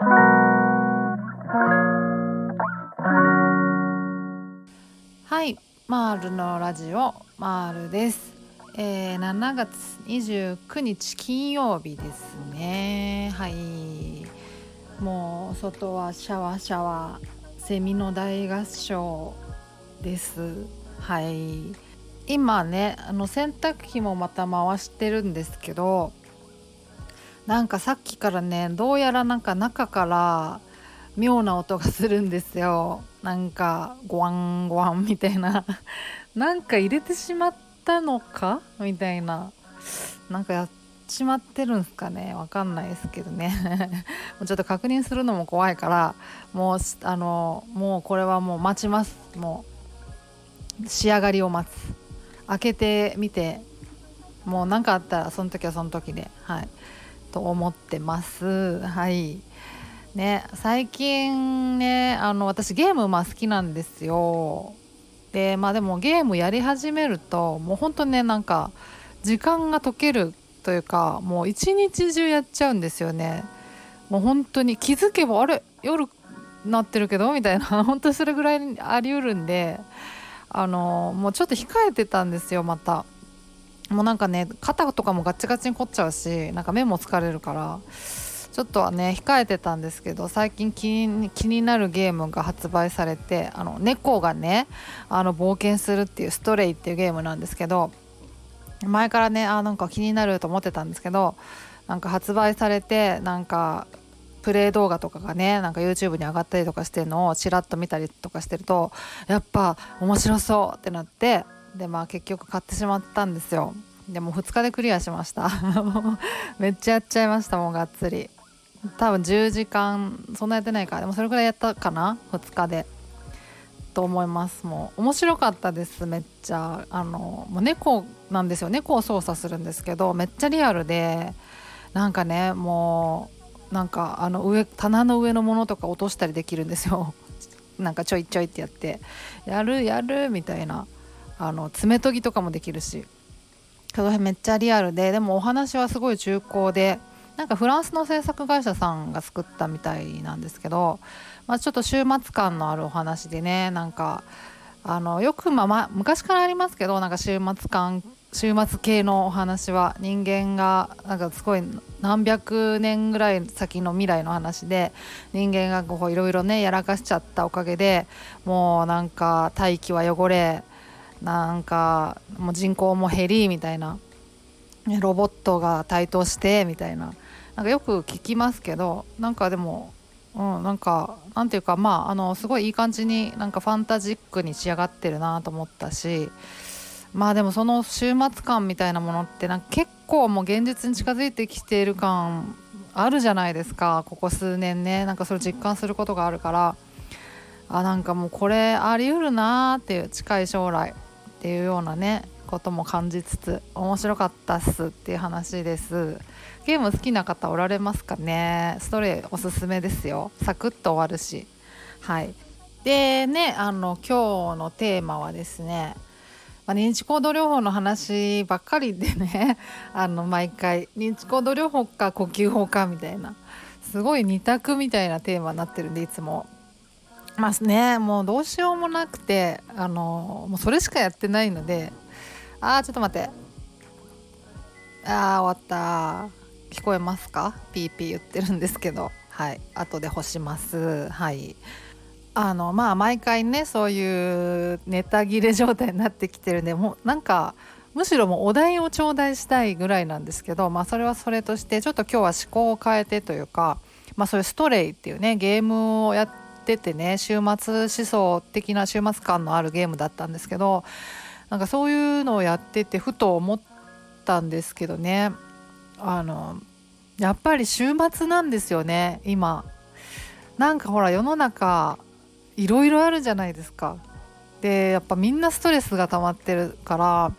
はいマールのラジオマールです、えー、7月29日金曜日ですね。はい。もう外はシャワシャワセミの大合唱です。はい。今ねあの洗濯機もまた回してるんですけどなんかさっきからねどうやらなんか中から妙な音がするんですよ。なんかゴワンゴワンみたいな。なんか入れてしまったのか？みたいな。なんかやっちまってるんすかね？わかんないですけどね。もうちょっと確認するのも怖いから。もうあのもうこれはもう待ちます。もう仕上がりを待つ。開けてみて。もう何かあったらその時はその時で。はい。と思ってます。はい。ね最近ねあの私ゲームまあ好きなんですよ。でまあでもゲームやり始めるともうほんとねなんか時間が解けるというかもう一日中やっちゃうんですよね。もう本当に気づけばあれ夜なってるけどみたいな 本当それぐらいありうるんであのもうちょっと控えてたんですよまた。もうなんかね肩とかもガチガチに凝っちゃうしなんか目も疲れるからちょっとはね控えてたんですけど最近気に気になるゲームが発売されてあの猫がねあの冒険するっていうストレイっていうゲームなんですけど前からねあなんか気になると思ってたんですけどなんか発売されてなんかプレイ動画とかがねなんか YouTube に上がったりとかしてるのをちらっと見たりとかしてるとやっぱ面白そうってなってでまあ結局買ってしまったんですよ。でも2日でクリアしました。めっちゃやっちゃいましたもうがっつり。多分10時間そんなやってないから。でもそれぐらいやったかな？2日で。と思いますもう。面白かったですめっちゃ。あのもう猫なんですよ。猫を操作するんですけどめっちゃリアルでなんかねもうなんかあの上棚の上のものとか落としたりできるんですよ。なんかちょいちょいってやって。やるやるみたいな。あの爪研ぎとかもできるし。その辺めっちゃリアルででもお話はすごい重厚でなんかフランスの制作会社さんが作ったみたいなんですけど、まあ、ちょっと週末感のあるお話でねなんかあのよくまあ、ま、昔からありますけどなんか週末感週末系のお話は人間がなんかすごい何百年ぐらい先の未来の話で人間がこういろいろねやらかしちゃったおかげでもうなんか大気は汚れなんかもう人口も減りみたいな。ロボットが台頭してみたいな。なんかよく聞きますけどなんかでも、うん、なんかなんていうかまああのすごいいい感じになんかファンタジックに仕上がってるなと思ったしまあでもその週末感みたいなものってなんか結構もう現実に近づいてきている感あるじゃないですか。ここ数年ねなんかそれ実感することがあるから。あなんかもうこれあり得るなーっていう近い将来。っていうようなねことも感じつつ面白かったっすっていう話です。ゲーム好きな方おられますかね？ストレイおすすめですよ。サクッと終わるし。はい。でねあの今日のテーマはですねまあ、認知行動療法の話ばっかりでね あの毎回認知行動療法か呼吸法かみたいなすごい二択みたいなテーマになってるんでいつも。まあね。もうどうしようもなくてあのもうそれしかやってないのであーちょっと待って。あー終わった。聞こえますか？ピーピー言ってるんですけど。はい。後で干します。はい。あのまあ毎回ねそういうネタ切れ状態になってきてるんでもうなんかむしろもうお題を頂戴したいぐらいなんですけどまあそれはそれとしてちょっと今日は思考を変えてというかまあそういうストレイっていうねゲームをやっててね週末思想的な週末感のあるゲームだったんですけどなんかそういうのをやっててふと思ったんですけどね。あのやっぱり週末なんですよね今。なんかほら世の中いろいろあるじゃないですか。でやっぱみんなストレスが溜まってるから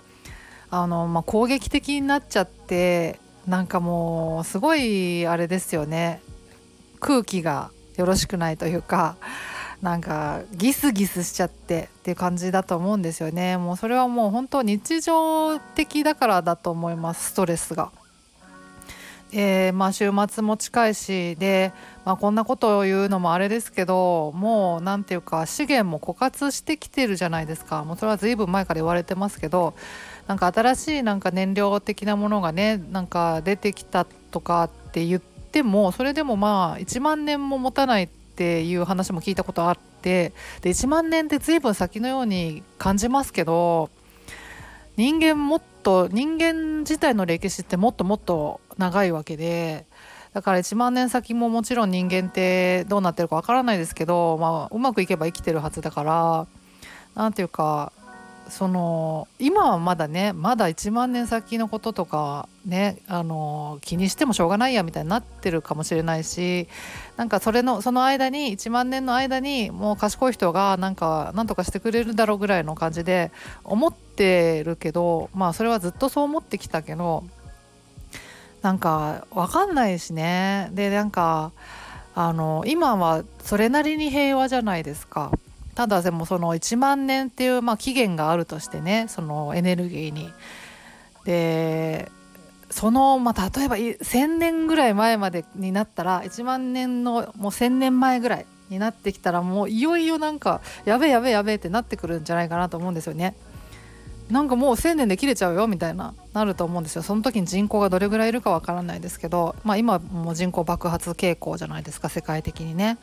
あの、まあ、攻撃的になっちゃってなんかもうすごいあれですよね。空気がよろしくないというかなんかギスギスしちゃってっていう感じだと思うんですよねもうそれはもう本当日常的だからだと思いますストレスが。えー、まあ、週末も近いしで、まあ、こんなことを言うのもあれですけどもう何て言うか資源も枯渇してきてるじゃないですかもうそれは随分前から言われてますけどなんか新しいなんか燃料的なものがねなんか出てきたとかって言ってもそれでもまあ1万年も持たないっていう話も聞いたことあってで1万年って随分先のように感じますけど人間もっと人間自体の歴史ってもっともっと長いわけでだから1万年先ももちろん人間ってどうなってるかわからないですけど、まあ、うまくいけば生きてるはずだから何ていうかその今はまだねまだ1万年先のこととかねあの気にしてもしょうがないやみたいになってるかもしれないしなんかそれのその間に1万年の間にもう賢い人がなんか何とかしてくれるだろうぐらいの感じで思ってるけどまあそれはずっとそう思ってきたけどなんか分かんないしねでなんかあの今はそれなりに平和じゃないですか。ただでもその1万年っていう、まあ、期限があるとしてねそのエネルギーに。でその、まあ、例えば1,000年ぐらい前までになったら1万年のもう1,000年前ぐらいになってきたらもういよいよなんかやべえやべえやべえってなってくるんじゃないかなと思うんですよね。なんかもう1,000年で切れちゃうよみたいななると思うんですよその時に人口がどれぐらいいるかわからないですけど、まあ、今もう人口爆発傾向じゃないですか世界的にね。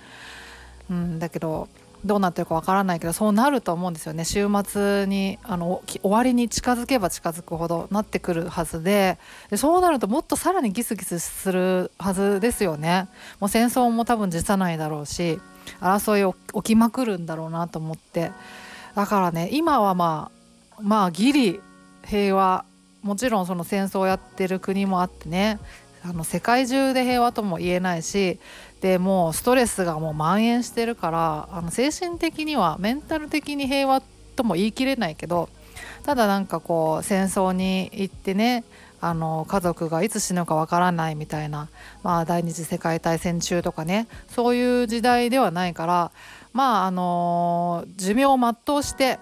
うん、だけどどうなってるかわからないけどそうなると思うんですよね。週末にあの終わりに近づけば近づくほどなってくるはずで。でそうなるともっとさらにギスギスするはずですよね。もう戦争も多分辞さないだろうし争いを起きまくるんだろうなと思って。だからね今はまあまあギリ平和もちろんその戦争をやってる国もあってねあの世界中で平和とも言えないしでもうストレスがもう蔓延してるからあの精神的にはメンタル的に平和とも言い切れないけどただなんかこう戦争に行ってねあの家族がいつ死ぬかわからないみたいな、まあ、第二次世界大戦中とかねそういう時代ではないからまああの寿命を全うして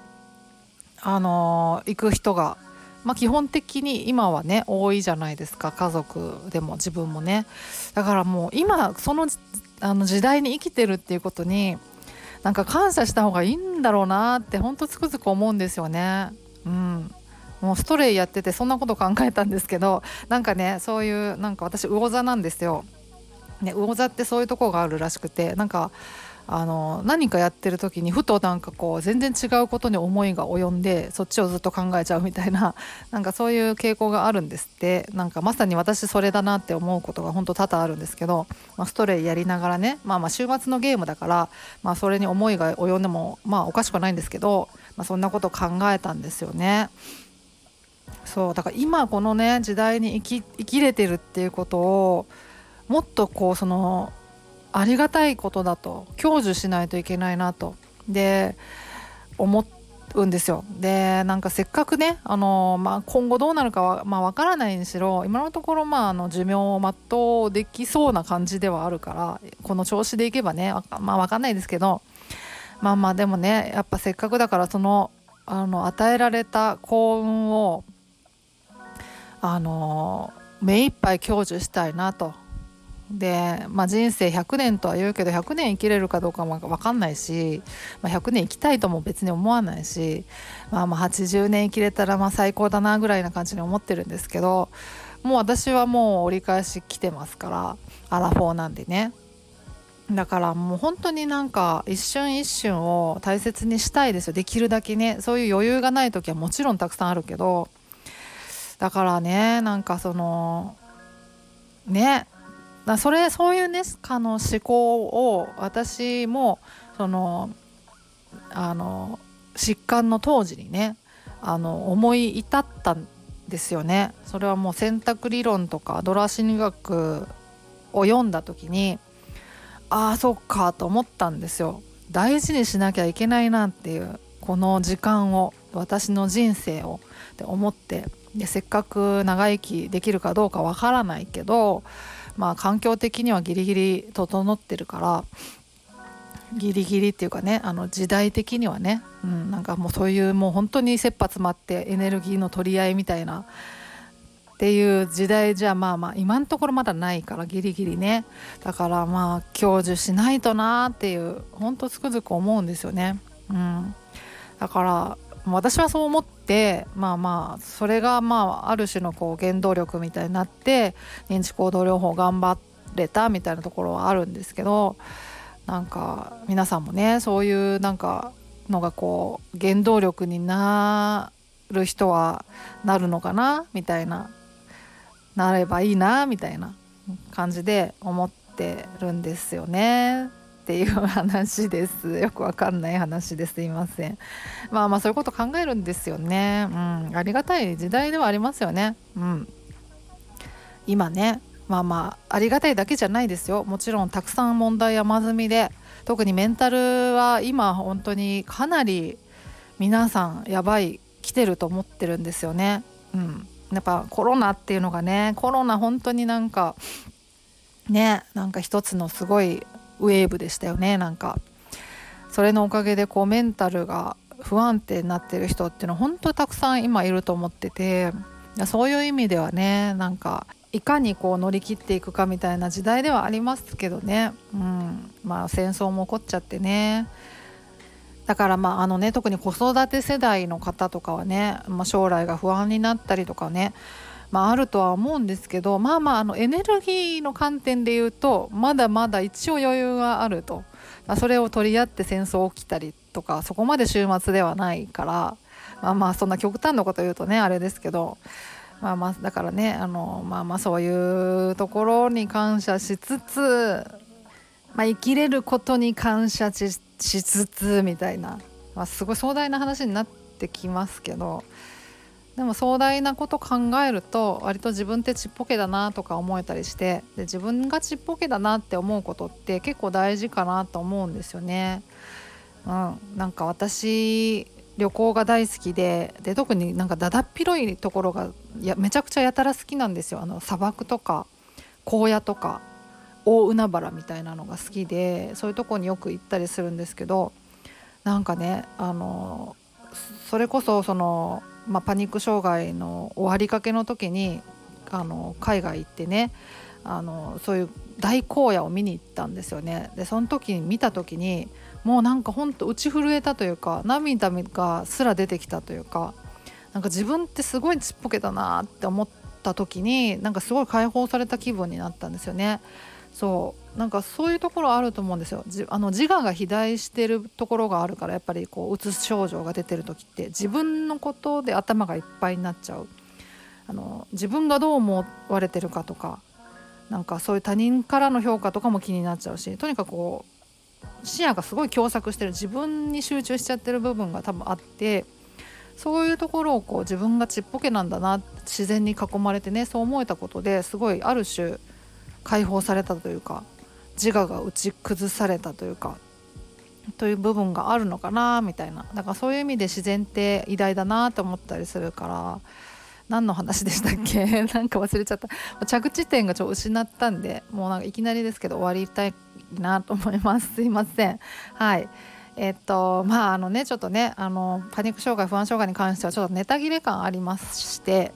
あの行く人がまあ、基本的に今はね多いじゃないですか家族でも自分もねだからもう今そのあの時代に生きてるっていうことになんか感謝した方がいいんだろうなってほんとつくづく思うんですよね。うん、もうストレイやっててそんなこと考えたんですけどなんかねそういうなんか私魚座なんですよ。ね、魚座ってそういうとこがあるらしくてなんかあの何かやってる時にふとなんかこう全然違うことに思いが及んでそっちをずっと考えちゃうみたいな なんかそういう傾向があるんですってなんかまさに私それだなって思うことが本当多々あるんですけど、まあ、ストレイやりながらね、まあ、まあ週末のゲームだから、まあ、それに思いが及んでもまあおかしくはないんですけど、まあ、そんなこと考えたんですよね。そうだから今このね時代に生き生きれてるっていうことをもっとこうそのありがたいことだと享受しないといけないなと。で思うんですよ。でなんかせっかくねあの、まあ、今後どうなるかは、まあ、分からないにしろ今のところ、まあ、あの寿命を全うできそうな感じではあるからこの調子でいけばねまあ分かんないですけどまあまあでもねやっぱせっかくだからそのあの与えられた幸運をあの目いっぱい享受したいなと。で、まあ、人生100年とは言うけど100年生きれるかどうかも分かんないし、まあ、100年生きたいとも別に思わないし、まあ、まあ80年生きれたらまあ最高だなぐらいな感じに思ってるんですけどもう私はもう折り返し来てますからアラフォーなんでね。だからもう本当になんか一瞬一瞬を大切にしたいですよ。できるだけね。そういう余裕がない時はもちろんたくさんあるけどだからねなんかそのね。だそれそういうねあの思考を私もそのあの疾患の当時にねあの思い至ったんですよね。それはもう選択理論とかドラ心理学を読んだ時にああそっかと思ったんですよ。大事にしなきゃいけないなっていうこの時間を私の人生をって思ってでせっかく長生きできるかどうかわからないけどまあ環境的にはギリギリ整ってるからギリギリっていうかねあの時代的にはね、うん、なんかもうそういうもう本当に切羽詰まってエネルギーの取り合いみたいなっていう時代じゃまあまあ今のところまだないからギリギリねだからまあ享受しないとなっていうほんとつくづく思うんですよね。うん、だから私はそう思ってまあまあそれがまあある種のこう原動力みたいになって認知行動療法頑張れたみたいなところはあるんですけどなんか皆さんもねそういうなんかのがこう原動力になる人はなるのかなみたいななればいいなみたいな感じで思ってるんですよね。っていう話です。よくわかんない話です。いません。まあまあそういうこと考えるんですよね。うん。ありがたい時代ではありますよね。うん。今ね。まあまあありがたいだけじゃないですよ。もちろんたくさん問題山積みで。特にメンタルは今本当にかなり皆さんやばい来てると思ってるんですよね。うん、やっぱコロナっていうのがね。コロナ本当になんかねなんか一つのすごいウェーブでしたよねなんか。それのおかげでこうメンタルが不安定になってる人っていうのは本当たくさん今いると思ってて。そういう意味ではねなんかいかにこう乗り切っていくかみたいな時代ではありますけどね、うん、まあ戦争も起こっちゃってね。だからまああのね特に子育て世代の方とかはね、まあ、将来が不安になったりとかね、まあ、あるとは思うんですけどまあまああのエネルギーの観点で言うとまだまだ一応余裕があると、まあ、それを取り合って戦争起きたりとかそこまで週末ではないからまあまあそんな極端なこと言うとねあれですけどまあまあだからねあのまあまあそういうところに感謝しつつ、まあ、生きれることに感謝しつつみたいな、まあ、すごい壮大な話になってきますけどでも壮大なこと考えると割と自分ってちっぽけだなとか思えたりしてで自分がちっぽけだなって思うことって結構大事かなと思うんですよね。うん、なんか私旅行が大好きでで特になんかだだっ広いところがやめちゃくちゃやたら好きなんですよあの砂漠とか荒野とか大海原みたいなのが好きでそういうとこによく行ったりするんですけどなんかねあのそれこそその、まあ、パニック障害の終わりかけの時にあの海外行ってねあのそういう大荒野を見に行ったんですよね。でその時に見た時にもうなんかほんと打ち震えたというか涙がすら出てきたというかなんか自分ってすごいちっぽけだなって思った時になんかすごい解放された気分になったんですよね。そう。なんかそういうところあると思うんですよ。あの自我が肥大してるところがあるからやっぱりこううつ症状が出てる時って自分のことで頭がいっぱいになっちゃう。あの自分がどう思われてるかとかなんかそういう他人からの評価とかも気になっちゃうしとにかくこう視野がすごい狭窄してる自分に集中しちゃってる部分が多分あってそういうところをこう自分がちっぽけなんだな自然に囲まれてねそう思えたことですごいある種解放されたというか自我が打ち崩されたというかという部分があるのかなみたいな。だからそういう意味で自然って偉大だなと思ったりするから何の話でしたっけ？なんか忘れちゃった。着地点がちょっと失ったんでもうなんかいきなりですけど終わりたいなと思います。すいません。はい。えっとまああのねちょっとねあのパニック障害不安障害に関してはちょっとネタ切れ感ありまして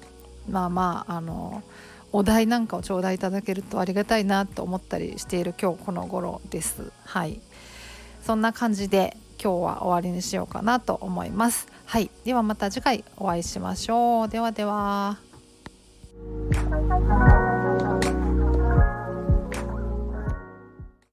まあまああのお題なんかを頂戴いただけるとありがたいなと思ったりしている今日この頃です。はい。そんな感じで今日は終わりにしようかなと思います。はい。ではまた次回お会いしましょう。ではでは。